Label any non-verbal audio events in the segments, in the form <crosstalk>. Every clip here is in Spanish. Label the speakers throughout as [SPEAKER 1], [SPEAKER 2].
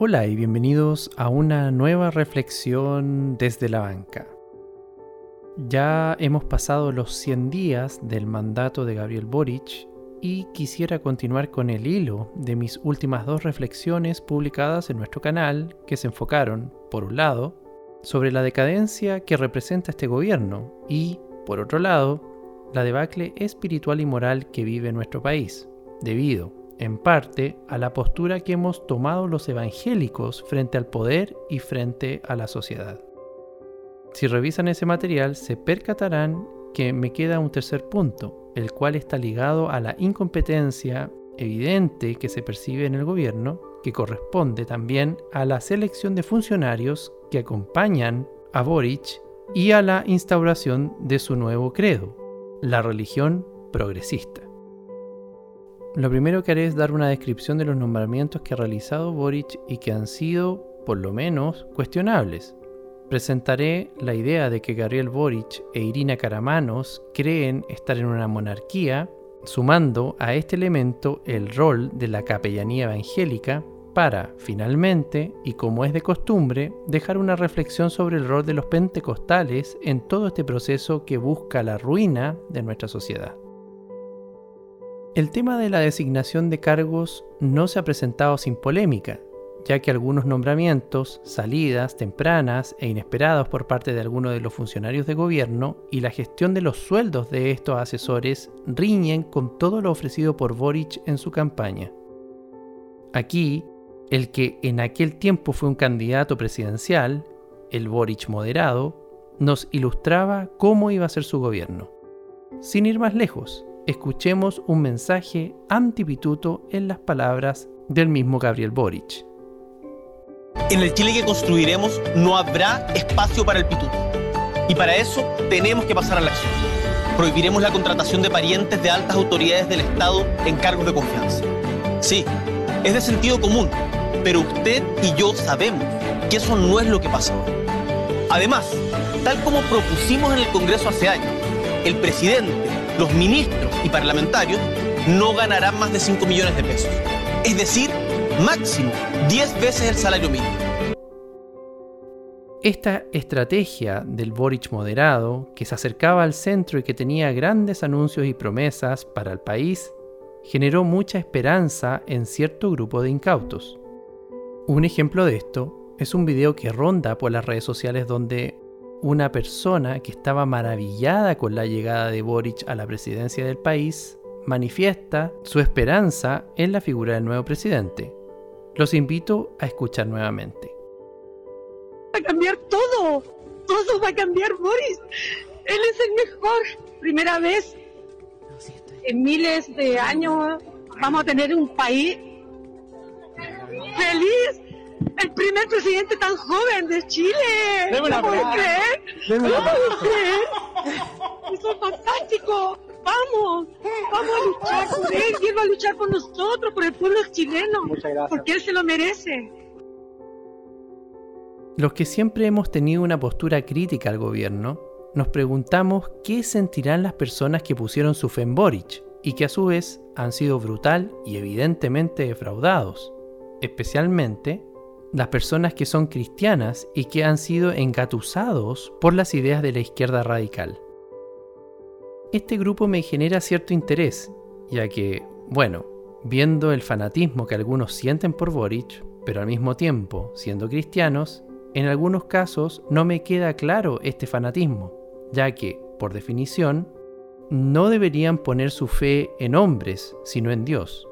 [SPEAKER 1] Hola y bienvenidos a una nueva reflexión desde la banca. Ya hemos pasado los 100 días del mandato de Gabriel Boric y quisiera continuar con el hilo de mis últimas dos reflexiones publicadas en nuestro canal que se enfocaron, por un lado, sobre la decadencia que representa este gobierno y, por otro lado, la debacle espiritual y moral que vive nuestro país, debido en parte a la postura que hemos tomado los evangélicos frente al poder y frente a la sociedad. Si revisan ese material se percatarán que me queda un tercer punto, el cual está ligado a la incompetencia evidente que se percibe en el gobierno, que corresponde también a la selección de funcionarios que acompañan a Boric y a la instauración de su nuevo credo, la religión progresista. Lo primero que haré es dar una descripción de los nombramientos que ha realizado Boric y que han sido, por lo menos, cuestionables. Presentaré la idea de que Gabriel Boric e Irina Karamanos creen estar en una monarquía, sumando a este elemento el rol de la capellanía evangélica para, finalmente, y como es de costumbre, dejar una reflexión sobre el rol de los pentecostales en todo este proceso que busca la ruina de nuestra sociedad. El tema de la designación de cargos no se ha presentado sin polémica, ya que algunos nombramientos, salidas tempranas e inesperados por parte de algunos de los funcionarios de gobierno y la gestión de los sueldos de estos asesores riñen con todo lo ofrecido por Boric en su campaña. Aquí, el que en aquel tiempo fue un candidato presidencial, el Boric moderado, nos ilustraba cómo iba a ser su gobierno. Sin ir más lejos, escuchemos un mensaje antipituto en las palabras del mismo Gabriel Boric.
[SPEAKER 2] En el Chile que construiremos no habrá espacio para el pituto. Y para eso tenemos que pasar a la acción. Prohibiremos la contratación de parientes de altas autoridades del Estado en cargos de confianza. Sí, es de sentido común, pero usted y yo sabemos que eso no es lo que pasa hoy. Además, tal como propusimos en el Congreso hace años, el presidente, los ministros y parlamentarios no ganarán más de 5 millones de pesos. Es decir, máximo 10 veces el salario mínimo.
[SPEAKER 1] Esta estrategia del Boric moderado, que se acercaba al centro y que tenía grandes anuncios y promesas para el país, generó mucha esperanza en cierto grupo de incautos. Un ejemplo de esto es un video que ronda por las redes sociales donde una persona que estaba maravillada con la llegada de Boric a la presidencia del país manifiesta su esperanza en la figura del nuevo presidente. Los invito a escuchar nuevamente.
[SPEAKER 3] Va a cambiar todo, todo va a cambiar Boris. Él es el mejor. Primera vez en miles de años vamos a tener un país feliz el primer presidente tan joven de Chile. ¿No puedo creer? ¿No puedo creer? Eso es fantástico. Vamos, vamos a luchar por él y él va a luchar por nosotros, por el pueblo chileno. Muchas gracias. Porque él se lo merece.
[SPEAKER 1] Los que siempre hemos tenido una postura crítica al gobierno, nos preguntamos qué sentirán las personas que pusieron su fe en Boric y que a su vez han sido brutal y evidentemente defraudados, especialmente las personas que son cristianas y que han sido engatusados por las ideas de la izquierda radical. Este grupo me genera cierto interés, ya que, bueno, viendo el fanatismo que algunos sienten por Boric, pero al mismo tiempo siendo cristianos, en algunos casos no me queda claro este fanatismo, ya que, por definición, no deberían poner su fe en hombres, sino en Dios.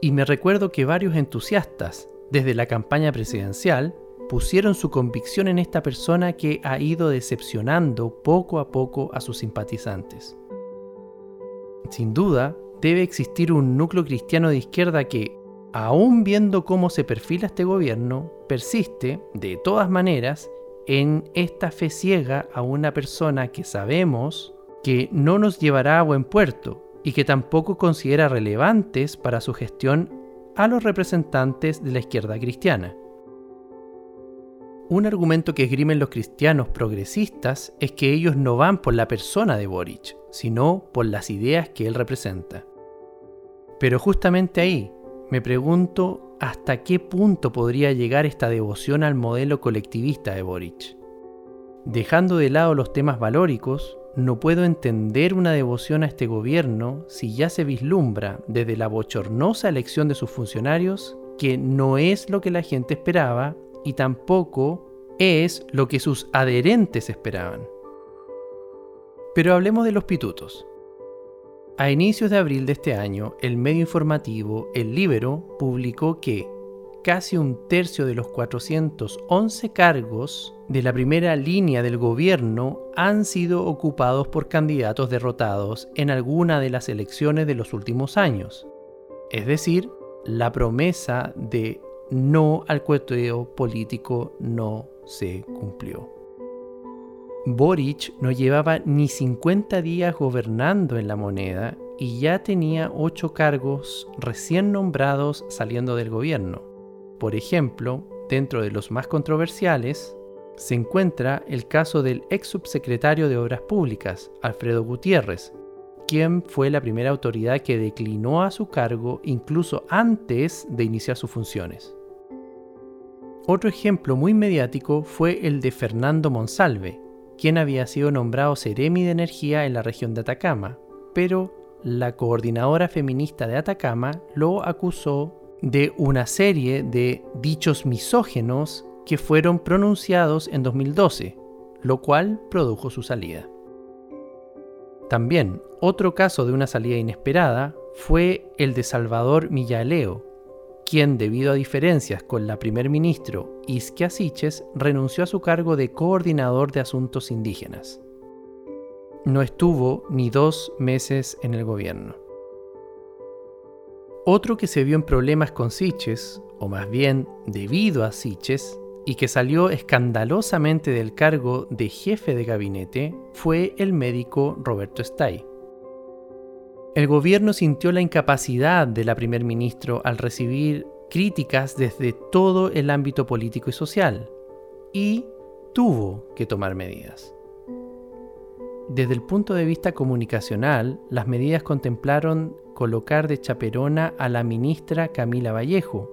[SPEAKER 1] Y me recuerdo que varios entusiastas, desde la campaña presidencial, pusieron su convicción en esta persona que ha ido decepcionando poco a poco a sus simpatizantes. Sin duda, debe existir un núcleo cristiano de izquierda que, aun viendo cómo se perfila este gobierno, persiste, de todas maneras, en esta fe ciega a una persona que sabemos que no nos llevará a buen puerto y que tampoco considera relevantes para su gestión a los representantes de la izquierda cristiana. Un argumento que esgrimen los cristianos progresistas es que ellos no van por la persona de Boric, sino por las ideas que él representa. Pero justamente ahí me pregunto hasta qué punto podría llegar esta devoción al modelo colectivista de Boric. Dejando de lado los temas valóricos, no puedo entender una devoción a este gobierno si ya se vislumbra desde la bochornosa elección de sus funcionarios que no es lo que la gente esperaba y tampoco es lo que sus adherentes esperaban. Pero hablemos de los pitutos. A inicios de abril de este año, el medio informativo El Libero publicó que casi un tercio de los 411 cargos de la primera línea del gobierno han sido ocupados por candidatos derrotados en alguna de las elecciones de los últimos años. Es decir, la promesa de no al cueteo político no se cumplió. Boric no llevaba ni 50 días gobernando en la moneda y ya tenía ocho cargos recién nombrados saliendo del gobierno. Por ejemplo, dentro de los más controversiales, se encuentra el caso del ex subsecretario de Obras Públicas, Alfredo Gutiérrez, quien fue la primera autoridad que declinó a su cargo incluso antes de iniciar sus funciones. Otro ejemplo muy mediático fue el de Fernando Monsalve, quien había sido nombrado Ceremi de Energía en la región de Atacama, pero la coordinadora feminista de Atacama lo acusó de una serie de dichos misógenos que fueron pronunciados en 2012, lo cual produjo su salida. También, otro caso de una salida inesperada fue el de Salvador Millaleo, quien debido a diferencias con la primer ministro Isquia Siches renunció a su cargo de coordinador de asuntos indígenas. No estuvo ni dos meses en el gobierno. Otro que se vio en problemas con Siches, o más bien debido a Siches, y que salió escandalosamente del cargo de jefe de gabinete, fue el médico Roberto Stay. El gobierno sintió la incapacidad de la primer ministro al recibir críticas desde todo el ámbito político y social y tuvo que tomar medidas. Desde el punto de vista comunicacional, las medidas contemplaron colocar de chaperona a la ministra Camila Vallejo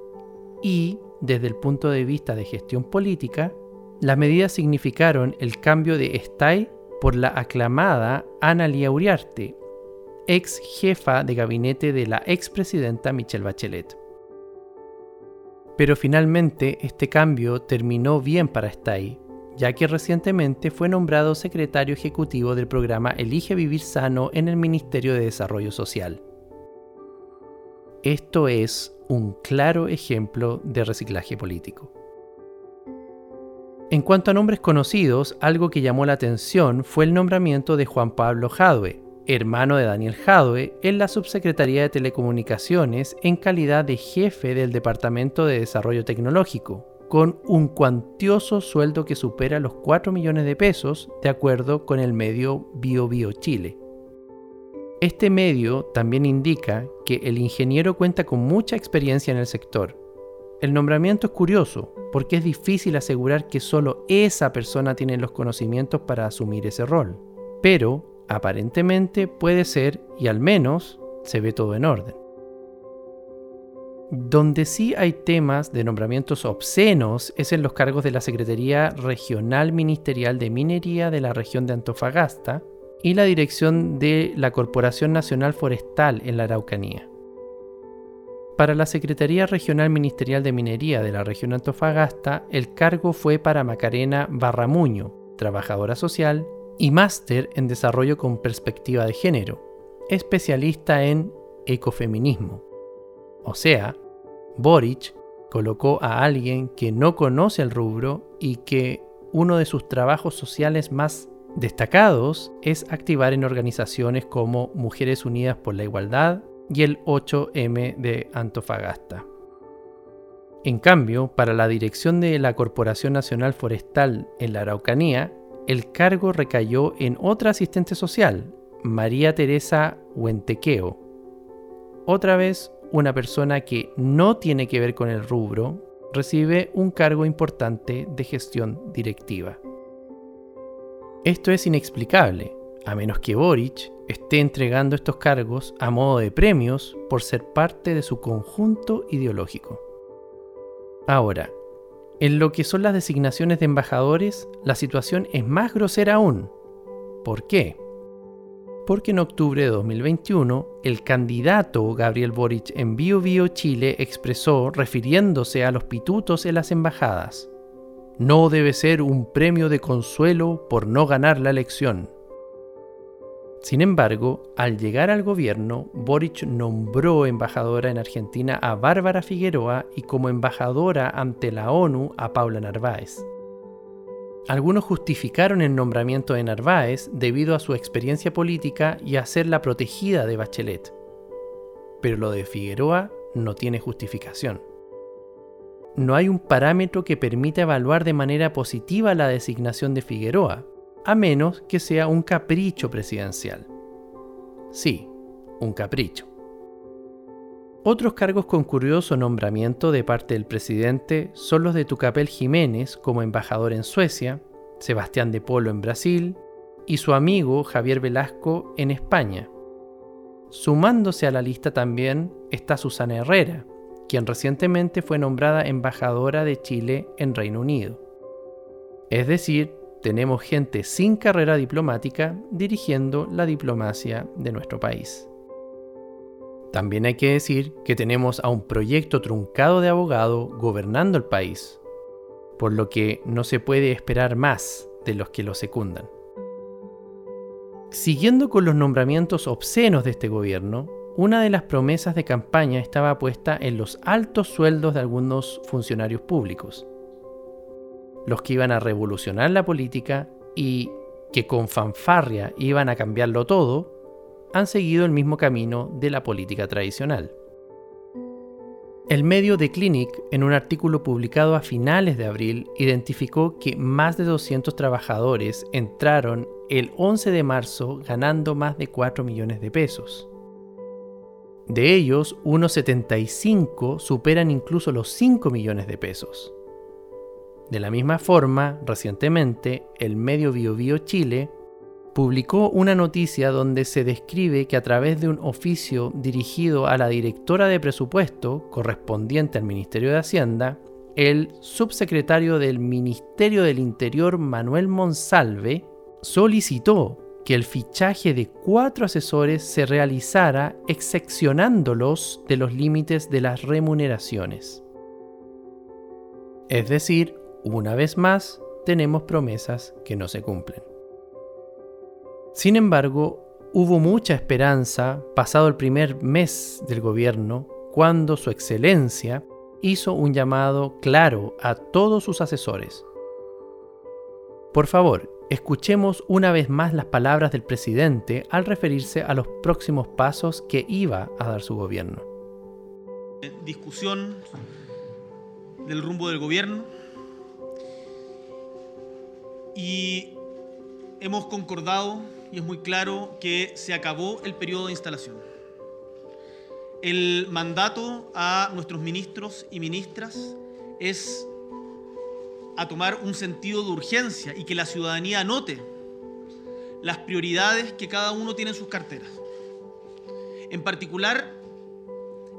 [SPEAKER 1] y, desde el punto de vista de gestión política, las medidas significaron el cambio de Estay por la aclamada Ana Lía Uriarte, ex jefa de gabinete de la expresidenta Michelle Bachelet. Pero finalmente este cambio terminó bien para Stay, ya que recientemente fue nombrado secretario ejecutivo del programa Elige Vivir Sano en el Ministerio de Desarrollo Social. Esto es un claro ejemplo de reciclaje político. En cuanto a nombres conocidos, algo que llamó la atención fue el nombramiento de Juan Pablo Jadwe, hermano de Daniel Jadwe, en la Subsecretaría de Telecomunicaciones en calidad de jefe del Departamento de Desarrollo Tecnológico, con un cuantioso sueldo que supera los 4 millones de pesos, de acuerdo con el medio BioBio Chile. Este medio también indica que el ingeniero cuenta con mucha experiencia en el sector. El nombramiento es curioso porque es difícil asegurar que solo esa persona tiene los conocimientos para asumir ese rol. Pero Aparentemente puede ser, y al menos se ve todo en orden. Donde sí hay temas de nombramientos obscenos es en los cargos de la Secretaría Regional Ministerial de Minería de la región de Antofagasta y la dirección de la Corporación Nacional Forestal en la Araucanía. Para la Secretaría Regional Ministerial de Minería de la región Antofagasta, el cargo fue para Macarena Barramuño, trabajadora social y máster en desarrollo con perspectiva de género, especialista en ecofeminismo. O sea, Boric colocó a alguien que no conoce el rubro y que uno de sus trabajos sociales más destacados es activar en organizaciones como Mujeres Unidas por la Igualdad y el 8M de Antofagasta. En cambio, para la dirección de la Corporación Nacional Forestal en la Araucanía, el cargo recayó en otra asistente social, María Teresa Huentequeo. Otra vez, una persona que no tiene que ver con el rubro recibe un cargo importante de gestión directiva. Esto es inexplicable, a menos que Boric esté entregando estos cargos a modo de premios por ser parte de su conjunto ideológico. Ahora, en lo que son las designaciones de embajadores, la situación es más grosera aún. ¿Por qué? Porque en octubre de 2021, el candidato Gabriel Boric en Bio Bio Chile expresó, refiriéndose a los pitutos en las embajadas, no debe ser un premio de consuelo por no ganar la elección. Sin embargo, al llegar al gobierno, Boric nombró embajadora en Argentina a Bárbara Figueroa y como embajadora ante la ONU a Paula Narváez. Algunos justificaron el nombramiento de Narváez debido a su experiencia política y a ser la protegida de Bachelet. Pero lo de Figueroa no tiene justificación. No hay un parámetro que permita evaluar de manera positiva la designación de Figueroa, a menos que sea un capricho presidencial. Sí, un capricho. Otros cargos con curioso nombramiento de parte del presidente son los de Tucapel Jiménez como embajador en Suecia, Sebastián de Polo en Brasil y su amigo Javier Velasco en España. Sumándose a la lista también está Susana Herrera, quien recientemente fue nombrada embajadora de Chile en Reino Unido. Es decir, tenemos gente sin carrera diplomática dirigiendo la diplomacia de nuestro país. También hay que decir que tenemos a un proyecto truncado de abogado gobernando el país, por lo que no se puede esperar más de los que lo secundan. Siguiendo con los nombramientos obscenos de este gobierno, una de las promesas de campaña estaba puesta en los altos sueldos de algunos funcionarios públicos los que iban a revolucionar la política y que con fanfarria iban a cambiarlo todo, han seguido el mismo camino de la política tradicional. El medio The Clinic, en un artículo publicado a finales de abril, identificó que más de 200 trabajadores entraron el 11 de marzo ganando más de 4 millones de pesos. De ellos, unos 75 superan incluso los 5 millones de pesos. De la misma forma, recientemente, el medio BioBio Chile publicó una noticia donde se describe que a través de un oficio dirigido a la directora de presupuesto correspondiente al Ministerio de Hacienda, el subsecretario del Ministerio del Interior Manuel Monsalve solicitó que el fichaje de cuatro asesores se realizara excepcionándolos de los límites de las remuneraciones. Es decir, una vez más, tenemos promesas que no se cumplen. Sin embargo, hubo mucha esperanza pasado el primer mes del gobierno cuando su excelencia hizo un llamado claro a todos sus asesores. Por favor, escuchemos una vez más las palabras del presidente al referirse a los próximos pasos que iba a dar su gobierno.
[SPEAKER 2] Discusión del rumbo del gobierno y hemos concordado, y es muy claro, que se acabó el periodo de instalación. El mandato a nuestros ministros y ministras es a tomar un sentido de urgencia y que la ciudadanía anote las prioridades que cada uno tiene en sus carteras. En particular,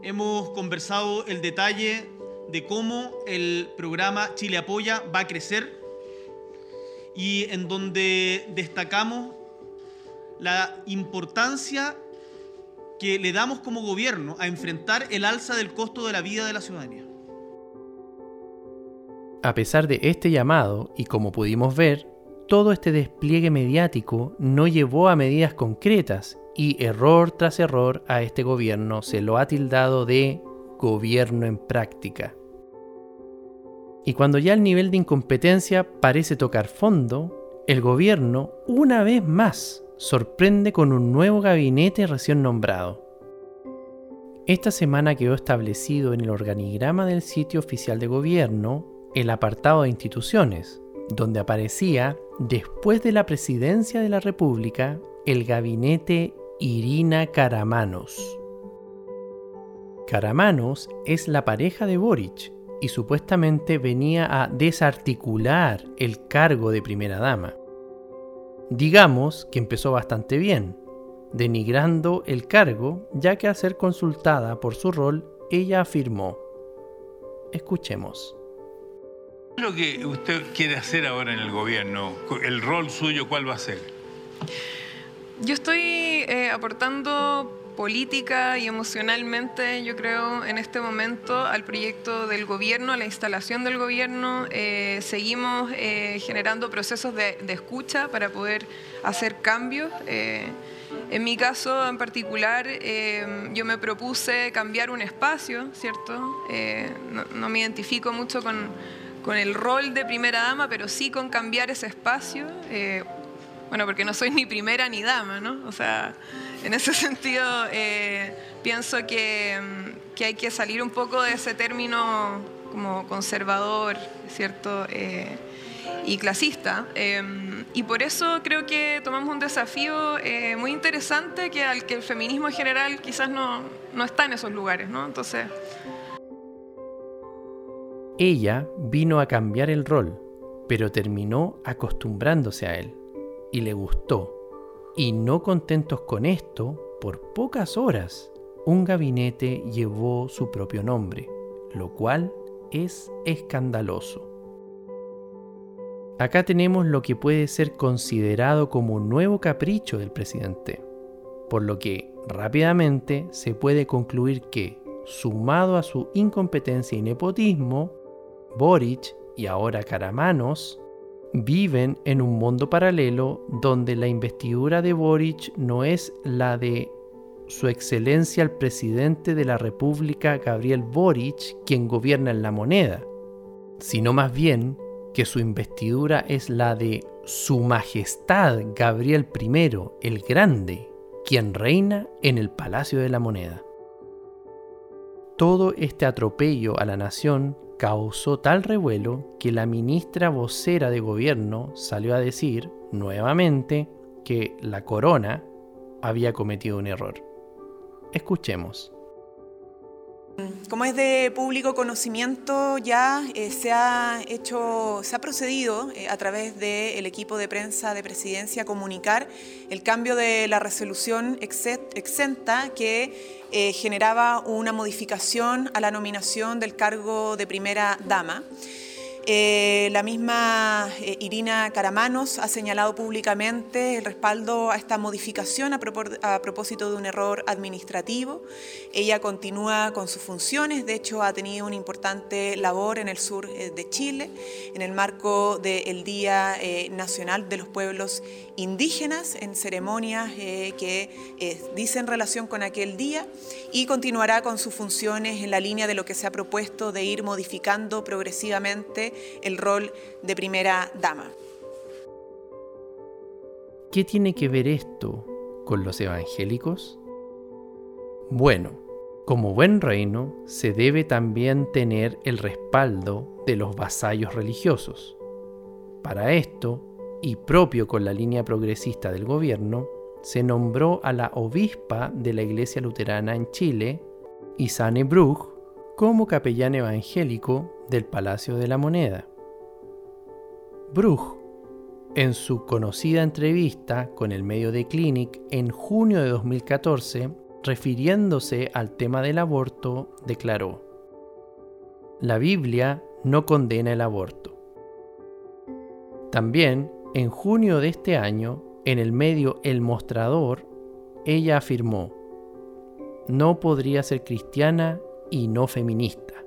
[SPEAKER 2] hemos conversado el detalle de cómo el programa Chile Apoya va a crecer y en donde destacamos la importancia que le damos como gobierno a enfrentar el alza del costo de la vida de la ciudadanía.
[SPEAKER 1] A pesar de este llamado, y como pudimos ver, todo este despliegue mediático no llevó a medidas concretas y error tras error a este gobierno se lo ha tildado de gobierno en práctica. Y cuando ya el nivel de incompetencia parece tocar fondo, el gobierno, una vez más, sorprende con un nuevo gabinete recién nombrado. Esta semana quedó establecido en el organigrama del sitio oficial de gobierno el apartado de instituciones, donde aparecía, después de la presidencia de la República, el gabinete Irina Caramanos. Caramanos es la pareja de Boric, y supuestamente venía a desarticular el cargo de primera dama. Digamos que empezó bastante bien, denigrando el cargo, ya que al ser consultada por su rol, ella afirmó, Escuchemos.
[SPEAKER 4] ¿Qué es lo que usted quiere hacer ahora en el gobierno? ¿El rol suyo cuál va a ser?
[SPEAKER 5] Yo estoy eh, aportando política y emocionalmente, yo creo, en este momento al proyecto del gobierno, a la instalación del gobierno. Eh, seguimos eh, generando procesos de, escucha para poder hacer cambios. en mi caso en particular, yo me propuse cambiar un espacio, ¿cierto? No, no, me identifico mucho con, con, el rol de primera dama, pero sí con cambiar ese espacio bueno, porque no soy ni primera ni dama, ¿no? O sea, en ese <laughs> sentido eh, pienso mm, que, hay que salir un poco de ese término como conservador, ¿cierto? Eh, y clasista. Em, y por eso creo que tomamos un desafío eh, muy interesante que al que el feminismo en general quizás no, no está en esos lugares, ¿no? Entonces...
[SPEAKER 1] Ella vino a cambiar el rol, pero terminó acostumbrándose a él y le gustó. Y no contentos con esto, por pocas horas, un gabinete llevó su propio nombre, lo cual es escandaloso. Acá tenemos lo que puede ser considerado como un nuevo capricho del presidente, por lo que rápidamente se puede concluir que, sumado a su incompetencia y nepotismo, Boric y ahora Caramanos viven en un mundo paralelo donde la investidura de Boric no es la de su excelencia el presidente de la República Gabriel Boric quien gobierna en la moneda, sino más bien que su investidura es la de su majestad Gabriel I el Grande, quien reina en el Palacio de la Moneda. Todo este atropello a la nación causó tal revuelo que la ministra vocera de gobierno salió a decir nuevamente que la corona había cometido un error. Escuchemos.
[SPEAKER 6] Como es de público conocimiento, ya eh, se ha hecho, se ha procedido eh, a través del equipo de prensa de presidencia a comunicar el cambio de la resolución exenta que eh, generaba una modificación a la nominación del cargo de primera dama. Eh, la misma eh, Irina Caramanos ha señalado públicamente el respaldo a esta modificación a, propósito de un error administrativo. Ella continúa con sus funciones, de hecho ha tenido una importante labor en el sur eh, de Chile, en el marco del Día Nacional de los Pueblos Indígenas, en ceremonias que dicen relación con aquel día, y continuará con sus funciones en la línea de lo que se ha propuesto de ir modificando progresivamente el rol de primera dama.
[SPEAKER 1] ¿Qué tiene que ver esto con los evangélicos? Bueno, como buen reino se debe también tener el respaldo de los vasallos religiosos. Para esto, y propio con la línea progresista del gobierno, se nombró a la obispa de la Iglesia Luterana en Chile, Isane Bruch, como capellán evangélico del Palacio de la Moneda. Bruch, en su conocida entrevista con el medio de Clinic en junio de 2014, refiriéndose al tema del aborto, declaró, La Biblia no condena el aborto. También, en junio de este año, en el medio El Mostrador, ella afirmó, no podría ser cristiana y no feminista.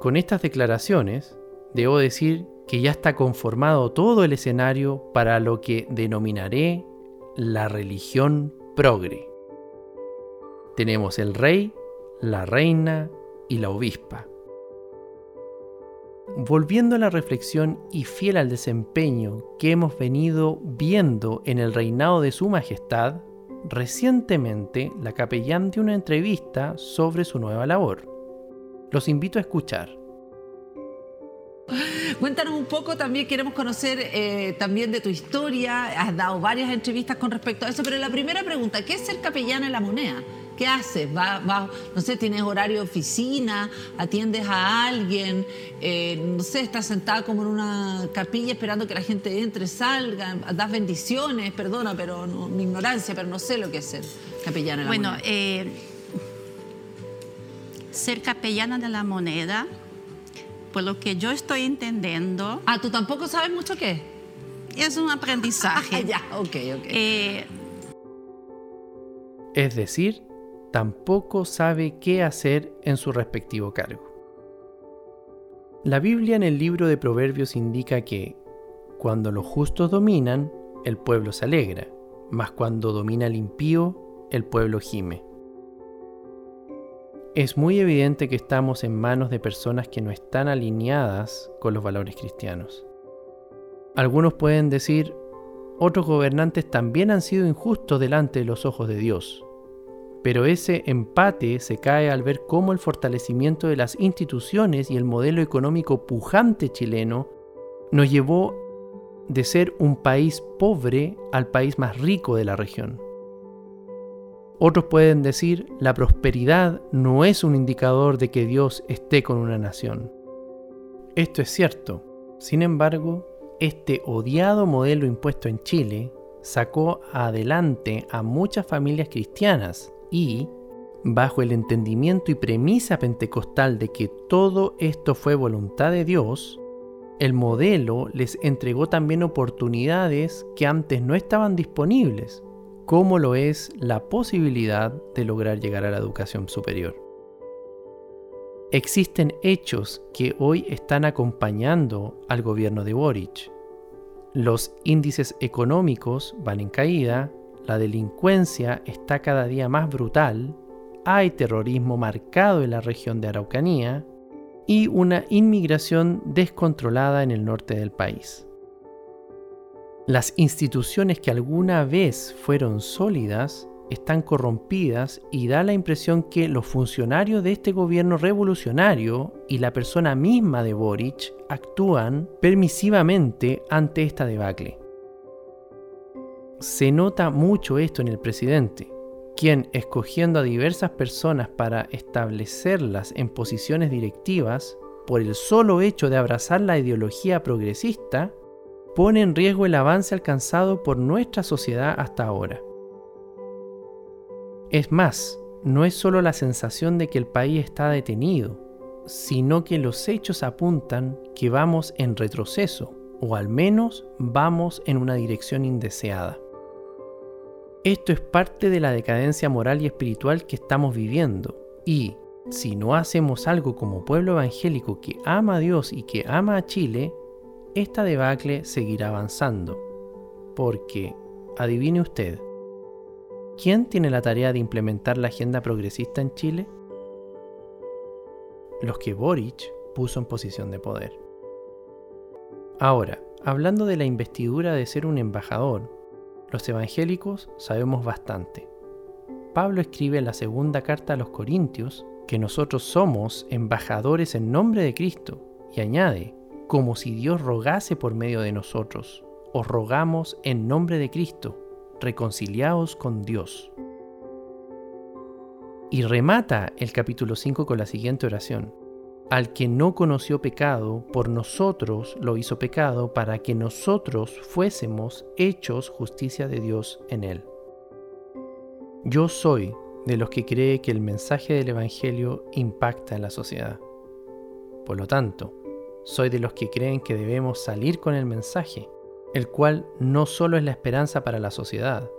[SPEAKER 1] Con estas declaraciones, debo decir que ya está conformado todo el escenario para lo que denominaré la religión progre. Tenemos el rey, la reina y la obispa. Volviendo a la reflexión y fiel al desempeño que hemos venido viendo en el reinado de Su Majestad, recientemente la capellán dio una entrevista sobre su nueva labor. Los invito a escuchar.
[SPEAKER 7] Cuéntanos un poco, también queremos conocer eh, también de tu historia, has dado varias entrevistas con respecto a eso, pero la primera pregunta, ¿qué es ser capellán en la moneda? ¿Qué haces? ¿Va, no sé, tienes horario de oficina, atiendes a alguien, eh, no sé, estás sentada como en una capilla esperando que la gente entre, salga, das bendiciones, perdona, pero mi ignorancia, pero no sé lo que es ser capellán en la
[SPEAKER 8] Bueno, eh, ser capellana de la moneda, por lo que yo estoy entendiendo.
[SPEAKER 7] Ah, ¿tú tampoco sabes mucho qué?
[SPEAKER 8] Es un aprendizaje. <laughs>
[SPEAKER 7] ya, ok, ok.
[SPEAKER 8] Eh,
[SPEAKER 1] Es decir, tampoco sabe qué hacer en su respectivo cargo. La Biblia en el libro de Proverbios indica que cuando los justos dominan, el pueblo se alegra, mas cuando domina el impío, el pueblo gime. Es muy evidente que estamos en manos de personas que no están alineadas con los valores cristianos. Algunos pueden decir, otros gobernantes también han sido injustos delante de los ojos de Dios. Pero ese empate se cae al ver cómo el fortalecimiento de las instituciones y el modelo económico pujante chileno nos llevó de ser un país pobre al país más rico de la región. Otros pueden decir, la prosperidad no es un indicador de que Dios esté con una nación. Esto es cierto. Sin embargo, este odiado modelo impuesto en Chile sacó adelante a muchas familias cristianas y, bajo el entendimiento y premisa pentecostal de que todo esto fue voluntad de Dios, el modelo les entregó también oportunidades que antes no estaban disponibles, como lo es la posibilidad de lograr llegar a la educación superior. Existen hechos que hoy están acompañando al gobierno de Boric. Los índices económicos van en caída, la delincuencia está cada día más brutal, hay terrorismo marcado en la región de Araucanía y una inmigración descontrolada en el norte del país. Las instituciones que alguna vez fueron sólidas están corrompidas y da la impresión que los funcionarios de este gobierno revolucionario y la persona misma de Boric actúan permisivamente ante esta debacle. Se nota mucho esto en el presidente, quien, escogiendo a diversas personas para establecerlas en posiciones directivas, por el solo hecho de abrazar la ideología progresista, pone en riesgo el avance alcanzado por nuestra sociedad hasta ahora. Es más, no es solo la sensación de que el país está detenido, sino que los hechos apuntan que vamos en retroceso, o al menos vamos en una dirección indeseada. Esto es parte de la decadencia moral y espiritual que estamos viviendo, y si no hacemos algo como pueblo evangélico que ama a Dios y que ama a Chile, esta debacle seguirá avanzando. Porque, adivine usted, ¿quién tiene la tarea de implementar la agenda progresista en Chile? Los que Boric puso en posición de poder. Ahora, hablando de la investidura de ser un embajador, los evangélicos sabemos bastante. Pablo escribe en la segunda carta a los Corintios que nosotros somos embajadores en nombre de Cristo y añade, como si Dios rogase por medio de nosotros, os rogamos en nombre de Cristo, reconciliaos con Dios. Y remata el capítulo 5 con la siguiente oración. Al que no conoció pecado, por nosotros lo hizo pecado para que nosotros fuésemos hechos justicia de Dios en él. Yo soy de los que cree que el mensaje del Evangelio impacta en la sociedad. Por lo tanto, soy de los que creen que debemos salir con el mensaje, el cual no solo es la esperanza para la sociedad,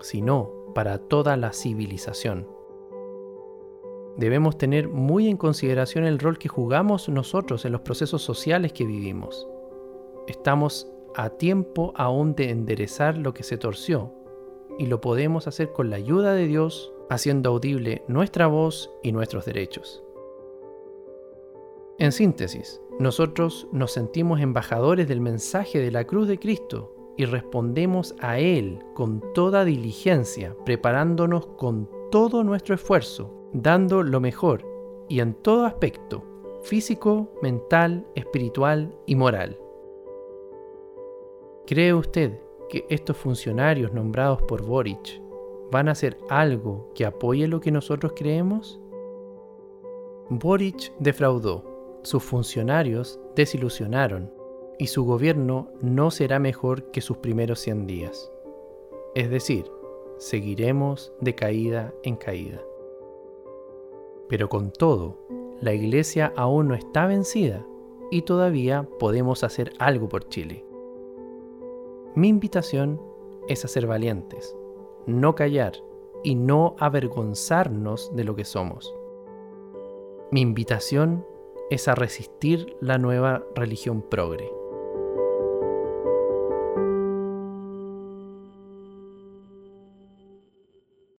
[SPEAKER 1] sino para toda la civilización. Debemos tener muy en consideración el rol que jugamos nosotros en los procesos sociales que vivimos. Estamos a tiempo aún de enderezar lo que se torció, y lo podemos hacer con la ayuda de Dios, haciendo audible nuestra voz y nuestros derechos. En síntesis, nosotros nos sentimos embajadores del mensaje de la cruz de Cristo y respondemos a Él con toda diligencia, preparándonos con todo nuestro esfuerzo, dando lo mejor y en todo aspecto, físico, mental, espiritual y moral. ¿Cree usted que estos funcionarios nombrados por Boric van a hacer algo que apoye lo que nosotros creemos? Boric defraudó sus funcionarios desilusionaron y su gobierno no será mejor que sus primeros 100 días. Es decir, seguiremos de caída en caída. Pero con todo, la Iglesia aún no está vencida y todavía podemos hacer algo por Chile. Mi invitación es a ser valientes, no callar y no avergonzarnos de lo que somos. Mi invitación es a resistir la nueva religión progre.